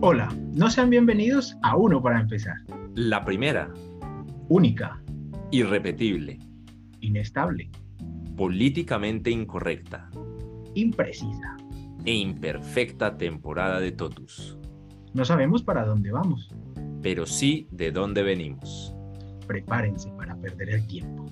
Hola, no sean bienvenidos a Uno para empezar. La primera, Única, irrepetible, inestable, políticamente incorrecta imprecisa. e imperfecta temporada de Totus, No sabemos para dónde vamos. pero sí de dónde venimos. Prepárense para perder el tiempo.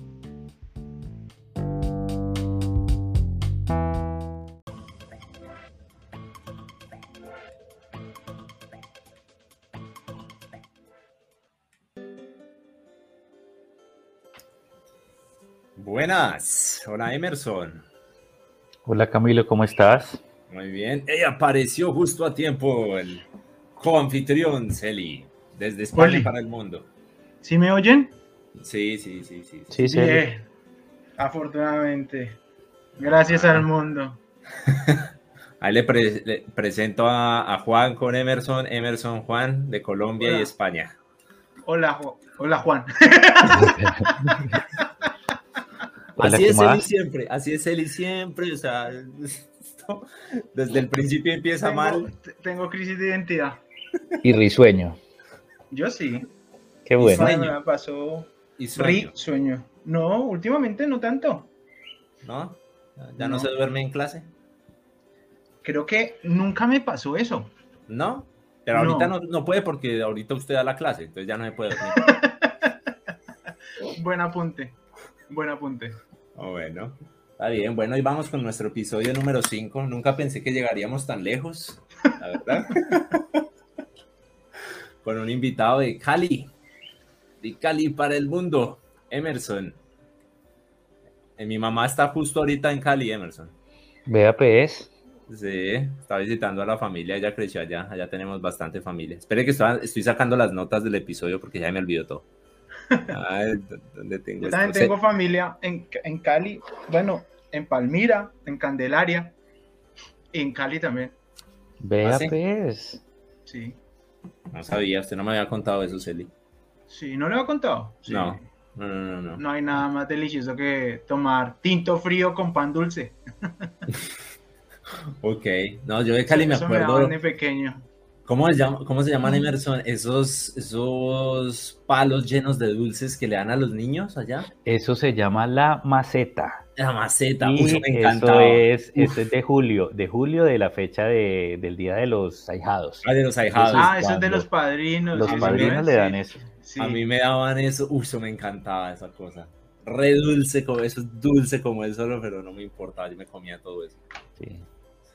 Buenas, hola Emerson. Hola Camilo, ¿cómo estás? Muy bien, ella apareció justo a tiempo el coanfitrión Celi, desde España Oli. para el mundo. ¿Sí me oyen? Sí, sí, sí, sí. sí. Sí, sí. Bien. Afortunadamente. Gracias al mundo. Ahí le, pre- le presento a, a Juan con Emerson, Emerson Juan de Colombia Hola. y España. Hola, Ju- Hola Juan. Así es ¿cómo Eli siempre, así es Eli siempre, o sea, esto desde el principio empieza Tengo, mal. tengo crisis de identidad. Y risueño. Yo sí. Qué bueno. sueño. Me la pasó Y sueño, ri sueño. No, últimamente no tanto. ¿no? ¿Ya no, No. se duerme en clase? Creo que nunca me pasó eso. ¿No? Pero No. ahorita no, no puede porque ahorita usted da la clase, entonces ya no se puede dormir. Buen apunte. Buen apunte. Oh, bueno, está bien. Bueno, y vamos con nuestro episodio número 5. Nunca pensé que llegaríamos tan lejos, la verdad. con un invitado de Cali, de Cali para el mundo, Emerson. Eh, Mi mamá está justo ahorita en Cali, Emerson. Vea pues. Sí, está visitando a la familia, ella creció allá, allá tenemos bastante familia. Espere que estoy, estoy sacando las notas del episodio porque ya me olvidó todo. ¿Dónde tengo Yo esto? también tengo familia en, en Cali, bueno, en Palmira, en Candelaria, y en Cali también, Vea ¿Ah, sí? pues. sí. No sabía, usted no me había contado eso, Celi. Sí, ¿no le he contado? Sí. No. No, no, no, no. No hay nada más delicioso que tomar tinto frío con pan dulce. Ok, no, yo de Cali me Eso me acuerdo. de pequeño. ¿Cómo se llama, cómo se llaman Emerson? Esos, esos palos llenos de dulces que le dan a los niños allá. Eso se llama la maceta. La maceta, Y uy, me eso encantaba. es, Uf. eso es de julio, de julio de la fecha de- del Día de los ahijados. Ah, de los ahijados. Eso es Ah, eso es de los padrinos. Los sí, padrinos sí, le dan eso. Sí. A mí me daban eso, uy, eso me encantaba esa cosa. Re dulce, como eso es dulce como el solo, pero no me importaba, yo me comía todo eso. Sí.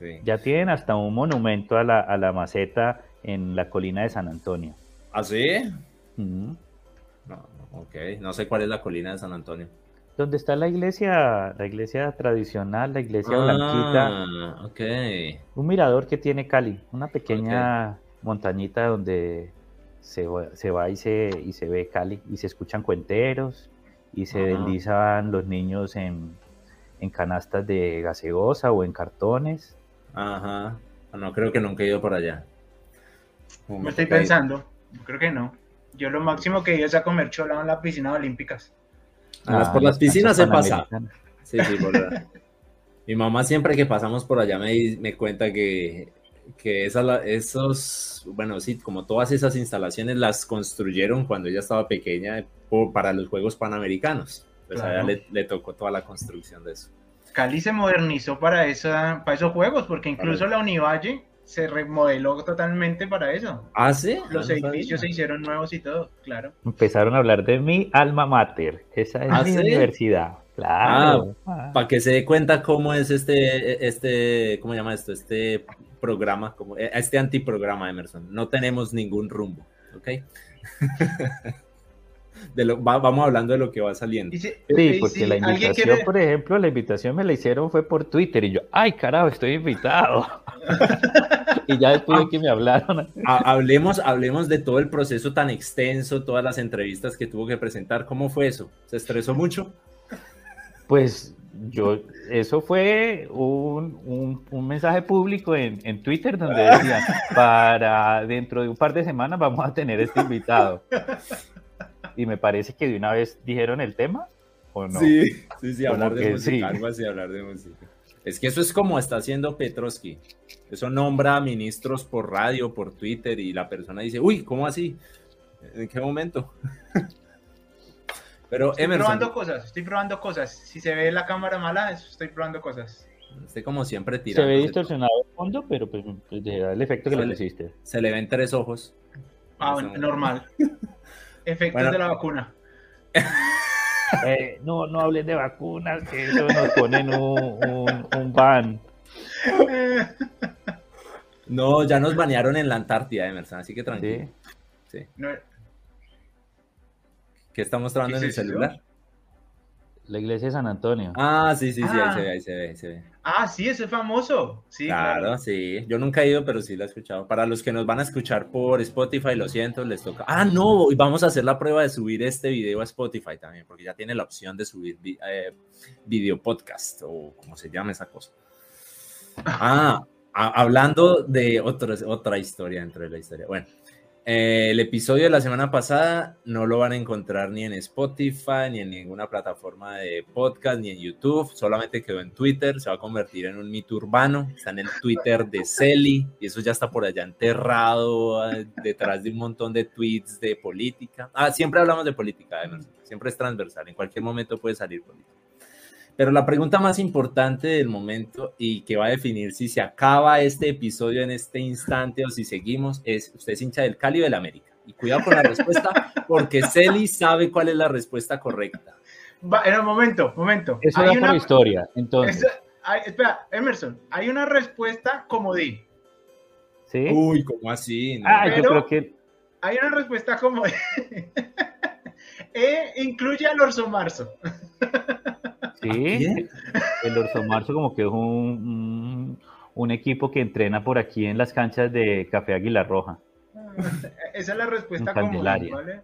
Sí. Ya tienen hasta un monumento a la, a la maceta en la colina de San Antonio. ¿Ah, sí? No, ok, no sé cuál es la colina de San Antonio. Donde está la iglesia, la iglesia tradicional, la iglesia blanquita. Ah, ok. Un mirador que tiene Cali, una pequeña montañita donde se va, se va y, se, y se ve Cali y se escuchan cuenteros y se Ajá. deslizan los niños en, en canastas de gaseosa o en cartones. Ajá. No, creo que nunca he ido por allá. Me estoy pensando. Creo que no. Yo lo máximo que iba es a comer cholado en las piscinas olímpicas. Las- Ah, por las piscinas se pasa. Sí, sí, por la- Mi mamá siempre que pasamos por allá me, di- me cuenta que, que esa esos, bueno, sí, como todas esas instalaciones las construyeron cuando ella estaba pequeña por- para los Juegos Panamericanos. Pues a ella Claro. le, le tocó toda la construcción de eso. Cali se modernizó para, esa, para esos juegos, porque incluso la Univalle se remodeló totalmente para eso. ¿Ah, sí? Los Ah, no edificios se hicieron nuevos y todo, claro. Empezaron a hablar de mi alma mater. Esa es ¿Ah, mi sí? universidad. Claro. Ah. Para que se dé cuenta cómo es este, este, ¿cómo se llama esto? Este programa, como, eh, este antiprograma, Emerson. No tenemos ningún rumbo, ¿ok? De lo, va- vamos hablando de lo que va saliendo. Si- Sí, porque si la invitación, quiere- por ejemplo, la invitación me la hicieron fue por Twitter y yo, ay carajo, estoy invitado. y ya después de que me hablaron, Ha- hablemos, hablemos de todo el proceso tan extenso, todas las entrevistas que tuvo que presentar. ¿Cómo fue eso? ¿Se estresó mucho? pues yo, eso fue un, un- un mensaje público en, en Twitter donde decía, para dentro de un par de semanas vamos a tener este invitado. Y me parece que de una vez dijeron el tema, ¿o no? Sí, sí, sí, hablar de música, sí. algo así, hablar de música. Es que eso es como está haciendo Petrovsky. Eso nombra ministros por radio, por Twitter y la persona dice, uy, ¿cómo así? ¿En qué momento? Pero estoy probando cosas, estoy probando cosas. Si se ve la cámara mala, estoy probando cosas. Estoy como siempre tirando. Se ve distorsionado el fondo, pero pues, pues el efecto que le hiciste. Se le ven tres ojos. Ah, normal. Efectos de la vacuna. Eh, no, no hables de vacunas, que eso nos ponen un, un, ban. No, ya nos banearon en la Antártida, Emerson, así que tranquilo. Sí. ¿Qué está mostrando en el celular? La iglesia de San Antonio. Ah, sí, sí, sí, ahí se ve, ahí se ve, ahí se ve. Ah, sí, ese es famoso. Sí, claro, sí. Yo nunca he ido, pero sí lo he escuchado. Para los que nos van a escuchar por Spotify, lo siento, les toca. Ah, no, y vamos a hacer la prueba de subir este video a Spotify también, porque ya tiene la opción de subir eh, video podcast o como se llama esa cosa. Ah, hablando de otra historia dentro de la historia. Bueno, eh, el episodio de la semana pasada no lo van a encontrar ni en Spotify, ni en ninguna plataforma de podcast, ni en YouTube. Solamente quedó en Twitter. Se va a convertir en un mito urbano. Está en el Twitter de Celi y eso ya está por allá enterrado ah, detrás de un montón de tweets de política. Ah, siempre hablamos de política, siempre es transversal. En cualquier momento puede salir política. Pero la pregunta más importante del momento y que va a definir si se acaba este episodio en este instante o si seguimos es, ¿usted es hincha del Cali o del América? Y cuidado con la respuesta porque Celi sabe cuál es la respuesta correcta. Va, en un momento, momento. Eso hay una historia, entonces. espera, Emerson, hay una respuesta como di. ¿Sí? Uy, ¿cómo así? Ah, yo creo que... Hay una respuesta como e incluye al Orso Marzo. Sí, el Orso Marzo como que es un, un, equipo que entrena por aquí en las canchas de Café Águila Roja. Esa es la respuesta como ¿vale?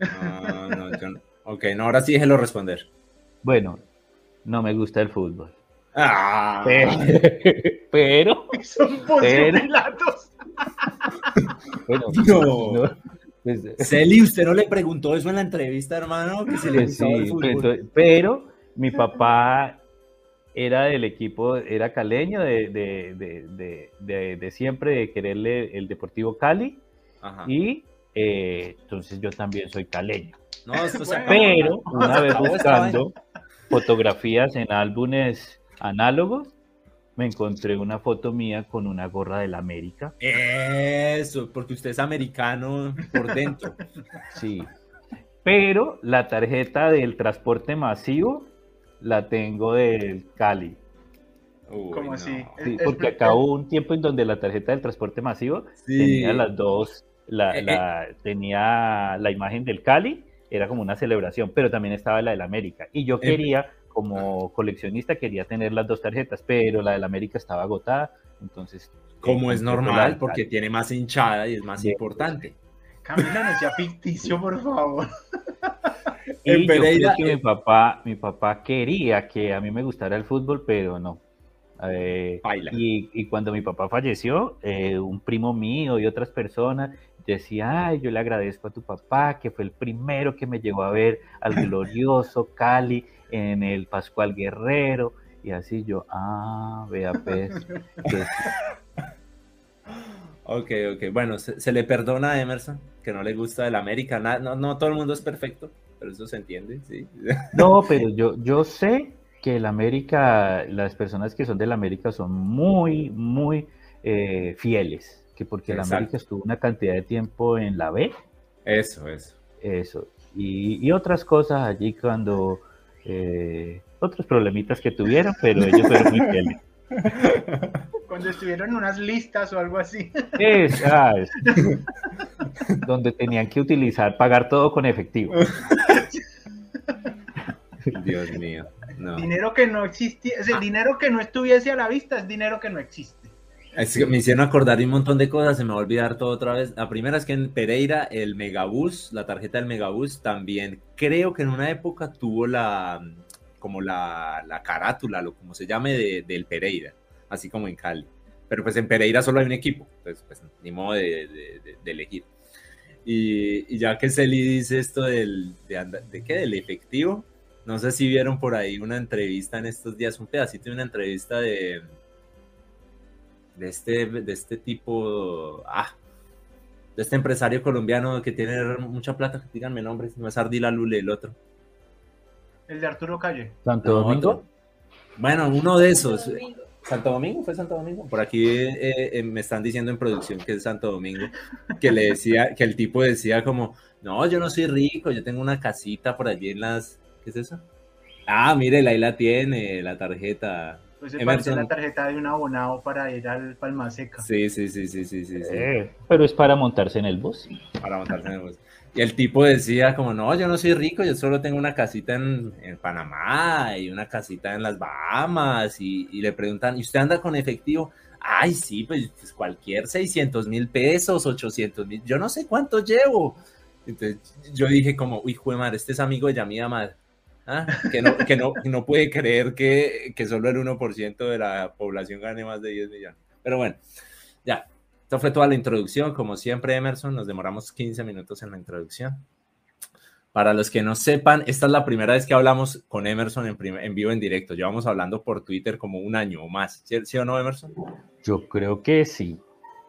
No, no, no, ok, no, ahora sí déjelo responder. Bueno, no me gusta el fútbol. Ah. Pero, son pero, bueno, no. Pues, Celi, usted no le preguntó eso en la entrevista, hermano, que se le sí, el fútbol. pero mi papá era del equipo, era caleño de, de, siempre, de quererle el Deportivo Cali. Y eh, entonces yo también soy caleño. Pero una vez buscando fotografías en álbumes análogos, me encontré una foto mía con una gorra del América. Eso, porque usted es americano por dentro. Sí. Pero la tarjeta del transporte masivo la tengo del Cali. ¿Cómo así? porque acá hubo un tiempo en donde la tarjeta del transporte masivo tenía las dos, la, eh, eh. tenía la imagen del Cali, era como una celebración, pero también estaba la del América. Y yo eh, quería, como coleccionista, quería tener las dos tarjetas, pero la del América estaba agotada, entonces... Como es normal, porque tiene más hinchada y es más importante. Camila, no sea ficticio, por favor. Y Pereira, mi papá, mi papá quería que a mí me gustara el fútbol, pero no. Eh, y, cuando mi papá falleció, eh, un primo mío y otras personas decían, ay, yo le agradezco a tu papá, que fue el primero que me llevó a ver al glorioso Cali en el Pascual Guerrero. Y así yo, ah, vea pues. ok, ok. Bueno, se, le perdona a Emerson que no le gusta el América. no, no todo el mundo es perfecto pero eso se entiende, sí. No, pero yo, yo sé que el América, las personas que son del América son muy, muy eh, fieles, que porque el América estuvo una cantidad de tiempo en la B. Eso, eso. Eso. Y, otras cosas allí cuando, eh, otros problemitas que tuvieron, pero ellos fueron muy fieles. Cuando estuvieron en unas listas o algo así. Es, ah, donde tenían que utilizar, pagar todo con efectivo. Dios mío. Dinero que no existía, el dinero que no estuviese a la vista es dinero que no existe. me hicieron acordar un montón de cosas, se me va a olvidar todo otra vez. La primera es que en Pereira el Megabús, la tarjeta del Megabús también creo que en una época tuvo la como la, la carátula, lo como se llame, del Pereira, así como en Cali. Pero pues en Pereira solo hay un equipo, entonces pues ni modo de, elegir. Y, ya que Celi dice esto del, de, de qué, del efectivo, no sé si vieron por ahí una entrevista en estos días, un pedacito de una entrevista de, de este, de este tipo, ah, de este empresario colombiano que tiene mucha plata, díganme nombres, no es Ardila Lule, el otro. El de Arturo Calle. ¿Santo Domingo? Bueno, uno de esos. ¿Santo Domingo? ¿Fue Santo Domingo? Por aquí eh, eh, me están diciendo en producción que es Santo Domingo, que le decía, que el tipo decía como, no, yo no soy rico, yo tengo una casita por allí en las, ¿qué es eso? Ah, mire, ahí la tiene, la tarjeta. Pues parece la tarjeta de un abonado para ir al Palma Seca. Sí, sí, sí, sí, sí, sí. Eh, pero es para montarse en el bus. Para montarse en el bus. Y el tipo decía como, no, yo no soy rico, yo solo tengo una casita en, en Panamá y una casita en las Bahamas. Y, le preguntan, ¿y usted anda con efectivo? Ay, sí, pues, pues cualquier 600 mil pesos, 800 mil, yo no sé cuánto llevo. Entonces yo dije como, uy, madre, este es amigo de Yamida Madre. ¿Ah? Que, no, que no, no puede creer que, que solo el 1% de la población gane más de 10 millones. Pero bueno, ya, esta fue toda la introducción. Como siempre, Emerson, nos demoramos 15 minutos en la introducción. Para los que no sepan, esta es la primera vez que hablamos con Emerson en, en vivo, en directo. Llevamos hablando por Twitter como un año o más. ¿Sí, ¿Sí, o no, Emerson? Yo creo que sí.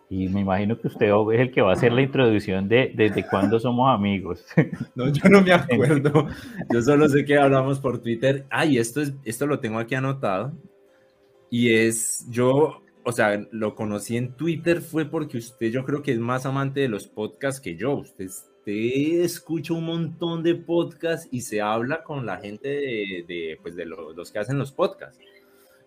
Y me imagino que usted es el que va a hacer la introducción de desde cuándo somos amigos. No, yo no me acuerdo. Yo solo sé que hablamos por Twitter. Ay, esto, es, esto lo tengo aquí anotado. Y es, yo o sea, lo conocí en Twitter fue porque usted yo creo que es más amante de los podcasts que yo. Usted, usted escucha un montón de podcasts y se habla con la gente de, de pues de lo, los que hacen los podcasts.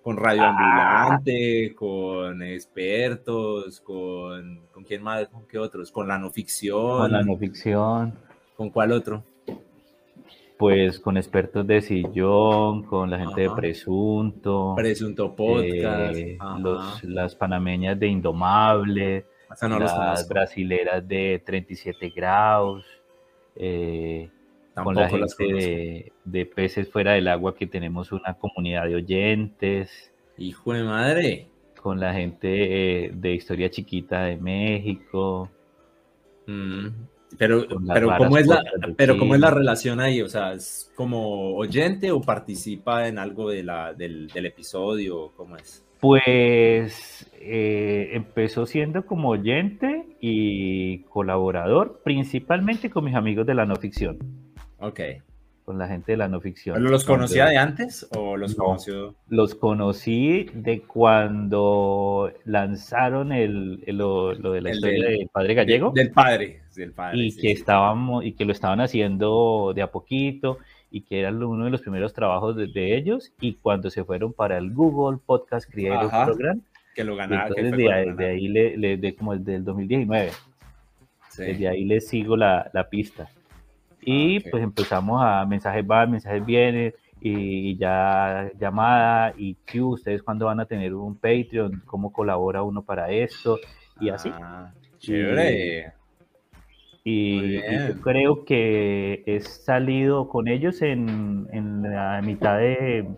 Con Radio Ambulante, con expertos, con, con quién más, con qué otros, con la no ficción. Con la no ficción. ¿Con cuál otro? Pues con expertos de sillón, con la gente Ajá. de Presunto. Presunto Podcast. Eh, los, las panameñas de Indomable. No las brasileras de 37 grados. Eh, con la gente de, de, peces fuera del agua que tenemos una comunidad de oyentes. Hijo de madre. Con la gente eh, de Historia Chiquita de México. Mm. Pero, pero, ¿cómo es la, pero ¿cómo es la relación ahí? O sea, ¿es como oyente o participa en algo de la, del, del episodio? ¿Cómo es? Pues eh, empezó siendo como oyente y colaborador, principalmente con mis amigos de la no ficción. Ok. Con la gente de la no ficción. ¿Pero los conocía de antes o los no, conoció? Los conocí de cuando lanzaron el, el lo, lo, de la el historia del, del Padre Gallego. Del, Padre, del Padre. Y, sí, que estábamos, y que lo estaban haciendo de a poquito y que era uno de los primeros trabajos de, de ellos. Y cuando se fueron para el Google Podcast Creator Ajá, Program, que lo ganaron. Entonces, de, ahí, de ahí le, le, de como desde el 2019. Sí. Desde ahí les sigo la, la pista. Y ah, okay. pues empezamos a mensajes van, mensajes vienen, y ya llamada, y Q, ustedes cuándo van a tener un Patreon, cómo colabora uno para esto, y así. Ah, chévere. Y, y, yo creo que he salido con ellos en, en la mitad de,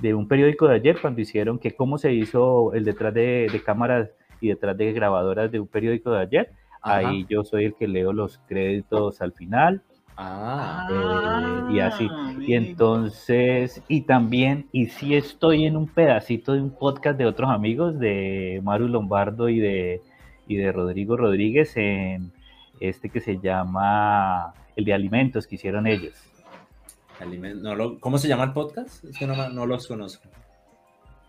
de, un periódico de ayer, cuando hicieron que cómo se hizo el detrás de, de cámaras y detrás de grabadoras de un periódico de ayer. Ajá. Ahí yo soy el que leo los créditos al final Ah, eh, y así. Y entonces, y también, y si estoy en un pedacito de un podcast de otros amigos, de Maru Lombardo y de, y de Rodrigo Rodríguez, en este que se llama El de Alimentos que hicieron ellos. No lo, ¿Cómo se llama el podcast? Es que no, no los conozco.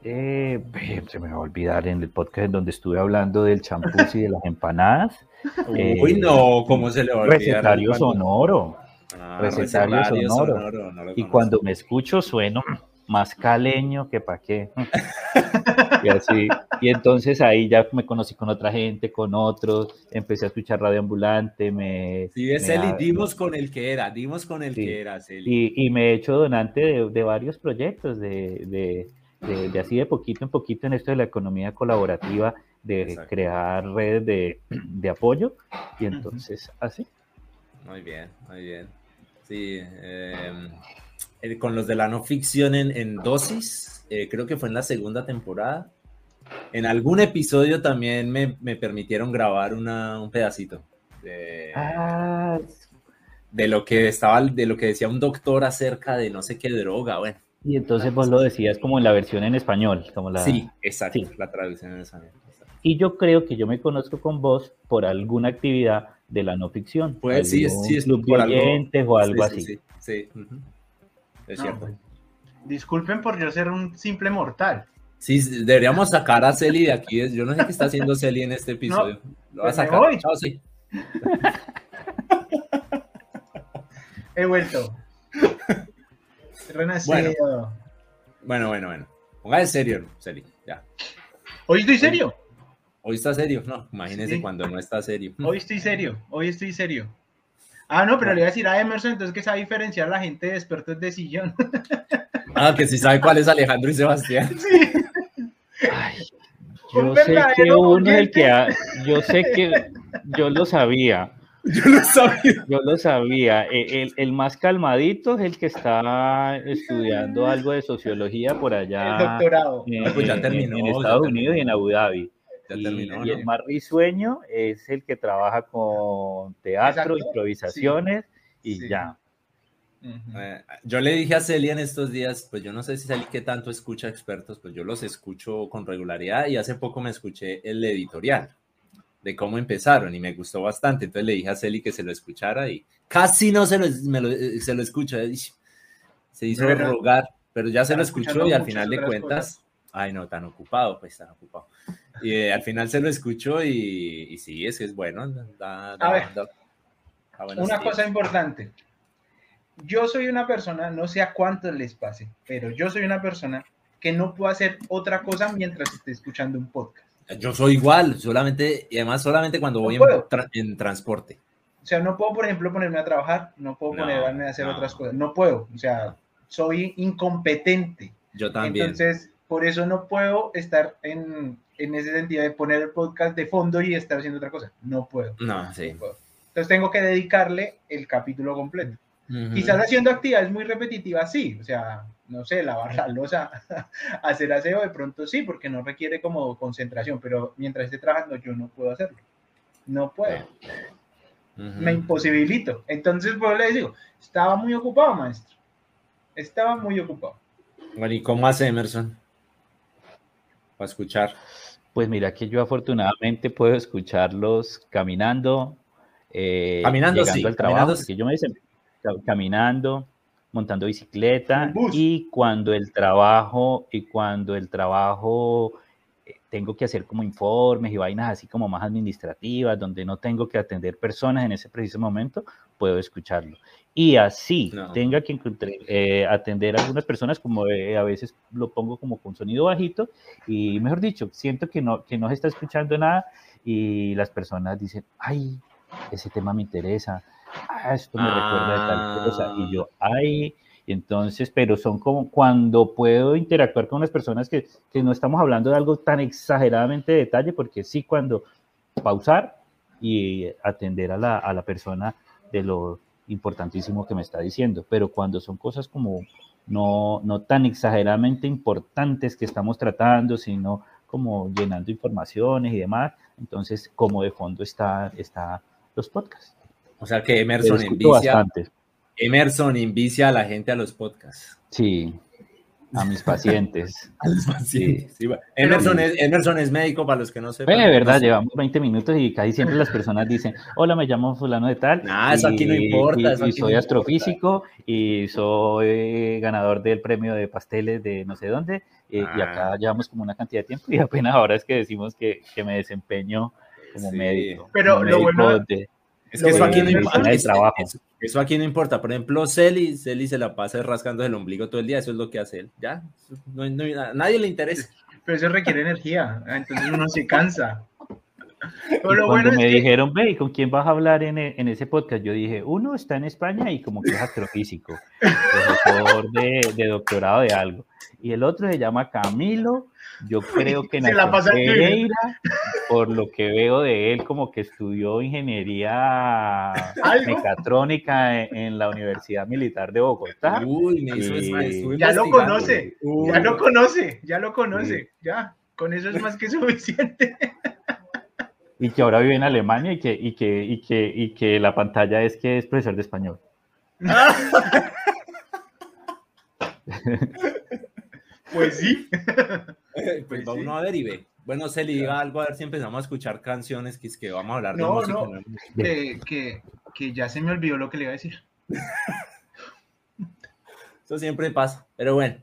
Eh, se me va a olvidar en el podcast donde estuve hablando del champús y de las empanadas. Uy, eh, no, ¿cómo se le va a olvidar? Recetario sonoro. Ah, recetario, recetario sonoro. sonoro no y cuando me escucho sueno más caleño que pa' qué. y así. Y entonces ahí ya me conocí con otra gente, con otros, empecé a escuchar Radio Ambulante, me... Sí, es Eli, dimos con el que era, dimos con el sí. que era, y, y, me he hecho donante de, de varios proyectos, de, de de, así de poquito en poquito en esto de la economía colaborativa, de Exacto. crear redes de, de, apoyo, y entonces así. Muy bien, muy bien. Sí, eh, con los de la no ficción en, en dosis, eh, creo que fue en la segunda temporada. En algún episodio también me, me permitieron grabar una, un pedacito de, ah. de lo que estaba, de lo que decía un doctor acerca de no sé qué droga, bueno Y entonces vos lo decías como en la versión en español. Como la... Sí, exacto, la traducción en español. Y yo creo que yo me conozco con vos por alguna actividad de la no ficción. Pues sí, sí, es club de oyentes o algo sí, así. Sí, sí, es cierto. Pues, disculpen por yo ser un simple mortal. Sí, deberíamos sacar a Celi de aquí. Yo no sé qué está haciendo Celi en este episodio. lo va a pues sacar. Chao, sí. He vuelto. Renacido. Bueno, bueno, bueno. Ponga en serio, Celi. Ya. Hoy estoy serio. Hoy está serio, no, imagínese cuando no está serio. Hoy estoy serio, hoy estoy serio. Ah, no, pero le iba a decir a Emerson, entonces que sabe diferenciar a la gente de expertos de sillón. Ah, que sí sabe cuál es Alejandro y Sebastián. Sí. Ay, yo sé que uno es el que yo sé que yo lo sabía. Yo lo sabía. Yo lo sabía. E, el, el, más calmadito es el que está estudiando algo de sociología por allá. El doctorado. En, ah, pues ya terminó, en Estados Unidos y en Abu Dhabi y, el más risueño es el que trabaja con teatro, improvisaciones y ya. Eh, yo le dije a Celia en estos días, pues yo no sé si Celia que tanto escucha expertos, pues yo los escucho con regularidad y hace poco me escuché el editorial de cómo empezaron y me gustó bastante. Entonces le dije a Celi que se lo escuchara y casi no se lo, eh, se lo escucha. Se hizo rogar, pero ya se lo escuchó y al final de cuentas, ay no, tan ocupado, pues tan ocupado. Y eh, al final se lo escucho y, sí, es que es bueno. a ver, una cosa importante. Yo soy una persona, no sé a cuántos les pase, pero yo soy una persona que no puedo hacer otra cosa mientras esté escuchando un podcast. Yo soy igual, solamente, y además solamente cuando voy en, transporte. O sea, no puedo, por ejemplo, ponerme a trabajar, no puedo ponerme a hacer otras cosas, no puedo, o sea, soy incompetente. Yo también. Entonces, por eso no puedo estar en, en ese sentido de poner el podcast de fondo y estar haciendo otra cosa. No puedo. No, sí. Entonces tengo que dedicarle el capítulo completo. Quizás haciendo actividades muy repetitivas, sí. O sea, no sé, lavar la losa, hacer aseo, de pronto sí, porque no requiere como concentración, pero mientras esté trabajando yo no puedo hacerlo. No puedo. Me imposibilito. Entonces, pues le digo, estaba muy ocupado, maestro. Estaba muy ocupado. Bueno, ¿y cómo hace Emerson? Para escuchar. Pues mira que yo afortunadamente puedo escucharlos caminando, eh, caminando llegando al trabajo, porque yo me dicen caminando, montando bicicleta y cuando el trabajo y cuando el trabajo eh, tengo que hacer como informes y vainas así como más administrativas, donde no tengo que atender personas en ese preciso momento, puedo escucharlo y así tenga que eh, atender a algunas personas, como eh, a veces lo pongo como con sonido bajito, y mejor dicho, siento que no, que no se está escuchando nada y las personas dicen, ay, ese tema me interesa, ah, esto me recuerda de tal cosa, y yo, ay, entonces, pero son como cuando puedo interactuar con las personas que, que no estamos hablando de algo tan exageradamente de detalle, porque sí, cuando pausar y atender a la, a la persona de lo importantísimo que me está diciendo, pero cuando son cosas como no, no tan exageradamente importantes que estamos tratando, sino como llenando informaciones y demás, entonces como de fondo está, está los podcasts. O sea que Emerson Emerson envicia a la gente a los podcasts. Sí, a mis pacientes. a los pacientes. Emerson, es, Emerson, es, médico para los que no sepan. de verdad, llevamos 20 minutos y casi siempre las personas dicen, hola, me llamo fulano de tal. Ah, eso aquí no importa. Y, soy astrofísico y soy ganador del premio de pasteles de no sé dónde. Y, acá ah. llevamos como una cantidad de tiempo y apenas ahora es que decimos que, que me desempeño como médico. Pero lo bueno... Es que eso aquí no importa. Eso, aquí no importa. Por ejemplo, Celi, Celi se la pasa rascando el ombligo todo el día. Eso es lo que hace él. Ya, no, nadie le interesa. Pero eso requiere energía. Entonces uno se cansa. Pero cuando me dijeron, ve, ¿con quién vas a hablar en, en, ese podcast? Yo dije, uno está en España y como que es astrofísico, profesor de, de doctorado de algo. Y el otro se llama Camilo yo creo que en por lo que veo de él, como que estudió ingeniería mecatrónica en, la Universidad Militar de Bogotá. Uy, ya lo conoce, ya lo conoce, ya lo conoce, ya, con eso es más que suficiente. Y que ahora vive en Alemania y que, y que, y que, y que la pantalla es que es profesor de español. pues sí. pues, pues va uno a ver y ve. Bueno, se le diga algo a ver si empezamos a escuchar canciones que es que vamos a hablar de música. No, que, que, que ya se me olvidó lo que le iba a decir. Eso siempre pasa, pero bueno.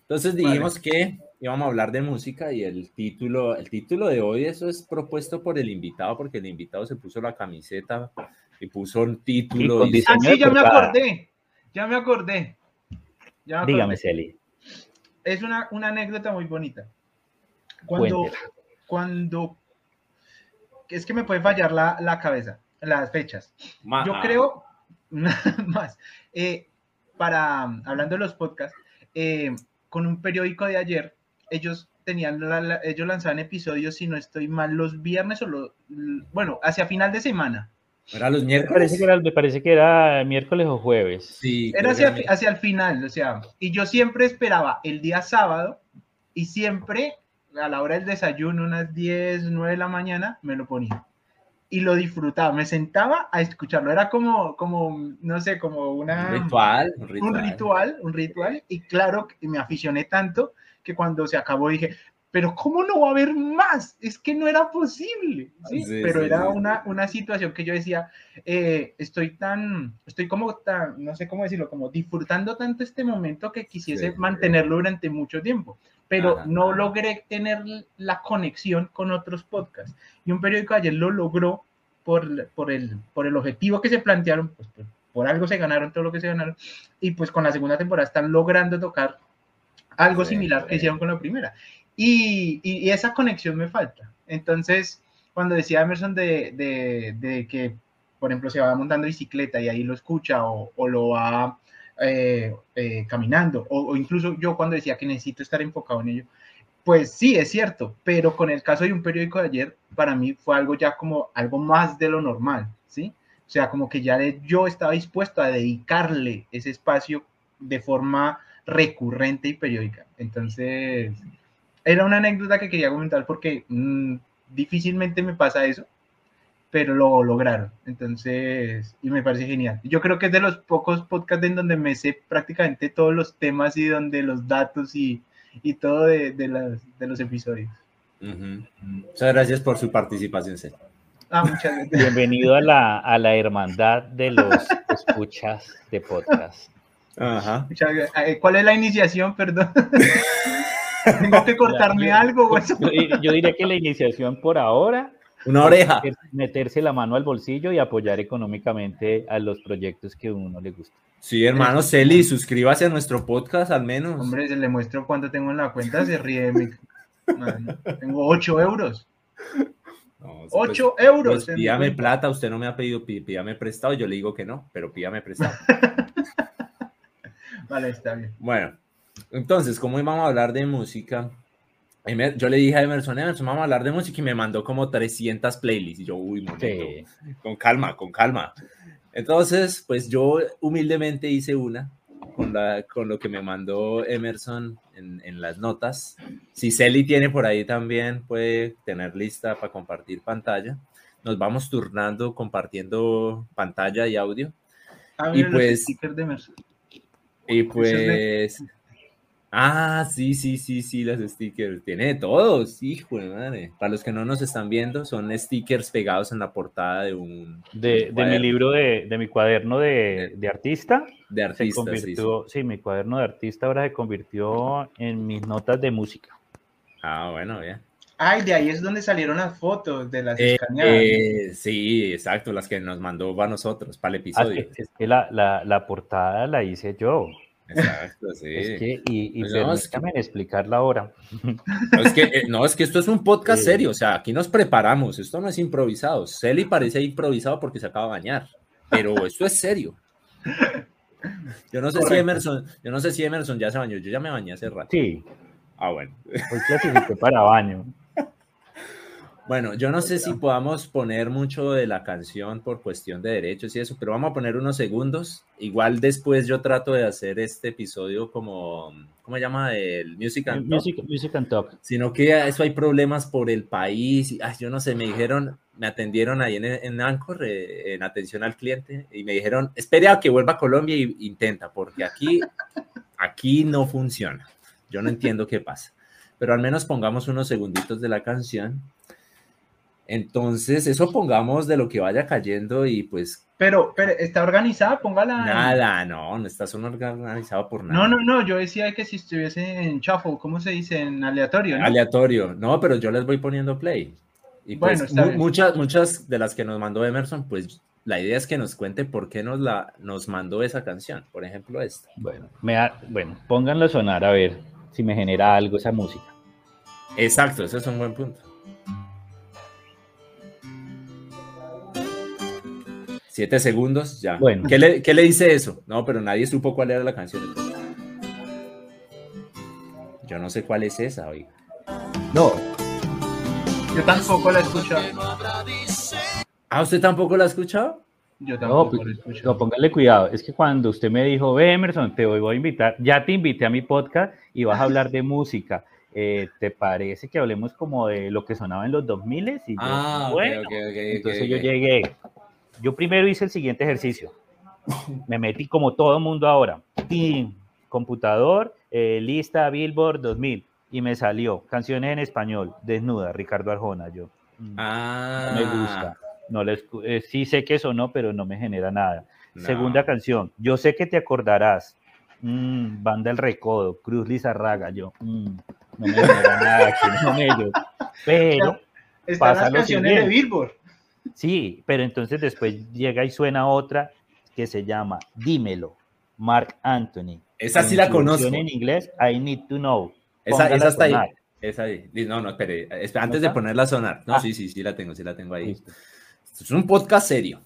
Entonces dijimos que íbamos a hablar de música y el título, el título de hoy, eso es propuesto por el invitado, porque el invitado se puso la camiseta y puso un título. Y ah, sí, ya me acordé, ya me acordé. Dígame, Celi. Es una, una, anécdota muy bonita. Cuando, cuando, es que me puede fallar la, la cabeza, las fechas. Yo creo, más, eh, para, hablando de los podcasts, eh, con un periódico de ayer, ellos tenían, ellos lanzaban episodios, si no estoy mal, los viernes o los, bueno, hacia final de semana. Era los miércoles. Me parece que era, me parece que era miércoles o jueves. Sí. Era hacia, hacia el final, o sea, y yo siempre esperaba el día sábado y siempre a la hora del desayuno, unas 10, 9 de la mañana, me lo ponía. Y lo disfrutaba, me sentaba a escucharlo, era como, como no sé, como una... Un ritual, un ritual. Un ritual, y claro, me aficioné tanto que cuando se acabó dije, pero ¿cómo no va a haber más? Es que no era posible, ¿sí? pero era Una, una situación que yo decía, eh, estoy tan, estoy como tan, no sé cómo decirlo, como disfrutando tanto este momento que quisiese mantenerlo durante mucho tiempo pero no logré tener la conexión con otros podcasts. Y un periódico ayer lo logró por, por, el, por el objetivo que se plantearon, pues por, algo se ganaron todo lo que se ganaron, y pues con la segunda temporada están logrando tocar algo similar que hicieron con la primera. Y, esa conexión me falta. Entonces, cuando decía Emerson de, que, por ejemplo, se va montando bicicleta y ahí lo escucha o, o lo va eh, eh, caminando, o, incluso yo cuando decía que necesito estar enfocado en ello, pues sí, es cierto, pero con el caso de un periódico de ayer, para mí fue algo ya como algo más de lo normal, ¿sí? O sea, como que ya yo estaba dispuesto a dedicarle ese espacio de forma recurrente y periódica. Entonces, era una anécdota que quería comentar porque mm, difícilmente me pasa eso pero lo lograron. Entonces, y me parece genial. Yo creo que es de los pocos podcasts en donde me sé prácticamente todos los temas y donde los datos y, y todo de, de, las, de, los episodios. Muchas gracias por su participación, Ah, muchas gracias. Bienvenido a la, a la hermandad de los escuchas de podcast. Ajá. Eh, ¿Cuál es la iniciación, perdón? ¿Tengo que contarme algo? yo diría que la iniciación por ahora una oreja. Meterse la mano al bolsillo y apoyar económicamente a los proyectos que a uno le gusta. Sí, hermano Celi, suscríbase a nuestro podcast al menos. Hombre, se le muestro cuánto tengo en la cuenta, se ríe. Mi... tengo 8 euros. 8 pues, euros. Pues, pídame plata, usted no me ha pedido, pídame prestado, yo le digo que no, pero pídame prestado. vale, está bien. Bueno, entonces, como íbamos a hablar de música, yo le dije a Emerson, Emerson, vamos a hablar de música y me mandó como 300 playlists. Y yo, uy, con calma, con calma. Entonces, pues yo humildemente hice una con, la, con lo que me mandó Emerson en, en las notas. Si Celi tiene por ahí también, puede tener lista para compartir pantalla. Nos vamos turnando compartiendo pantalla y audio. Ah, y pues, de Emerson. Y pues... Ah, sí, sí, sí, sí, las stickers. Tiene de todos, hijo de madre. Para los que no nos están viendo, son stickers pegados en la portada de un. De, mi libro, de, de, mi cuaderno de, de artista. De artista, convirtió, sí, mi cuaderno de artista ahora se convirtió en mis notas de música. Ah, bueno, bien. Ay, de ahí es donde salieron las fotos de las eh, eh, sí, exacto, las que nos mandó para nosotros, para el ah, episodio. es que la, la, la portada la hice yo. Exacto, sí. y, y pues explicarla ahora. No es, que, eh, no, es que esto es un podcast serio, o sea, aquí nos preparamos, esto no es improvisado. Celi parece improvisado porque se acaba de bañar, pero esto es serio. Yo no sé si Emerson, yo no sé si Emerson ya se bañó, yo ya me bañé hace rato. Sí. Ah, bueno. Hoy clasifiqué para baño. Bueno, yo no sé si podamos poner mucho de la canción por cuestión de derechos y eso, pero vamos a poner unos segundos. Igual después yo trato de hacer este episodio como, ¿cómo se llama? El Music and Talk. Music, and Talk. Sino que eso hay problemas por el país. Y, yo no sé, me dijeron, me atendieron ahí en, en Anchor, eh, en atención al cliente, y me dijeron, espere a que vuelva a Colombia y intenta, porque aquí, aquí no funciona. Yo no entiendo qué pasa. Pero al menos pongamos unos segunditos de la canción. Entonces, eso pongamos de lo que vaya cayendo y pues... Pero, pero ¿está organizada? Póngala. Nada, no, no está organizado por nada. No, no, no, yo decía que si estuviese en chafo, ¿cómo se dice? En aleatorio, ¿no? Aleatorio, no, pero yo les voy poniendo play. Y pues muchas, muchas de las que nos mandó Emerson, pues la idea es que nos cuente por qué nos, la, nos mandó esa canción, por ejemplo esta. Bueno, me bueno, pónganlo a sonar a ver si me genera algo esa música. Exacto, ese es un buen punto. Siete segundos, ya. Bueno. ¿Qué le, ¿Qué le, dice eso? No, pero nadie supo cuál era la canción. Yo no sé cuál es esa, oiga. No, yo tampoco la he escuchado. ¿Ah, usted tampoco la ha escuchado? Yo tampoco no, la he escuchado. No, póngale cuidado. Es que cuando usted me dijo, ve Emerson, te voy a invitar, ya te invité a mi podcast y vas a hablar de música. Eh, ¿Te parece que hablemos como de lo que sonaba en los 2000? Y ah, bueno, entonces yo llegué. Yo primero hice el siguiente ejercicio. Me metí como todo el mundo ahora. Computador, eh, lista Billboard 2000 y me salió canciones en español, desnuda, Ricardo Arjona, yo. Mm, ah. No me gusta. No les, eh, sí sé que eso no, pero no me genera nada. Segunda canción, yo sé que te acordarás. Mm, banda El Recodo, Cruz Lizarraga, yo. Mm, no me genera nada con ellos. Pero pasa las canciones de Billboard. Sí, pero entonces después llega y suena otra que se llama Dímelo, Mark Anthony. Esa sí la conozco. En inglés, I Need to Know. Esa, esa está ahí. Esa ahí. No, no, espere. Antes de ponerla a sonar. No, ah. sí, sí, sí la tengo, sí la tengo ahí. es un podcast serio.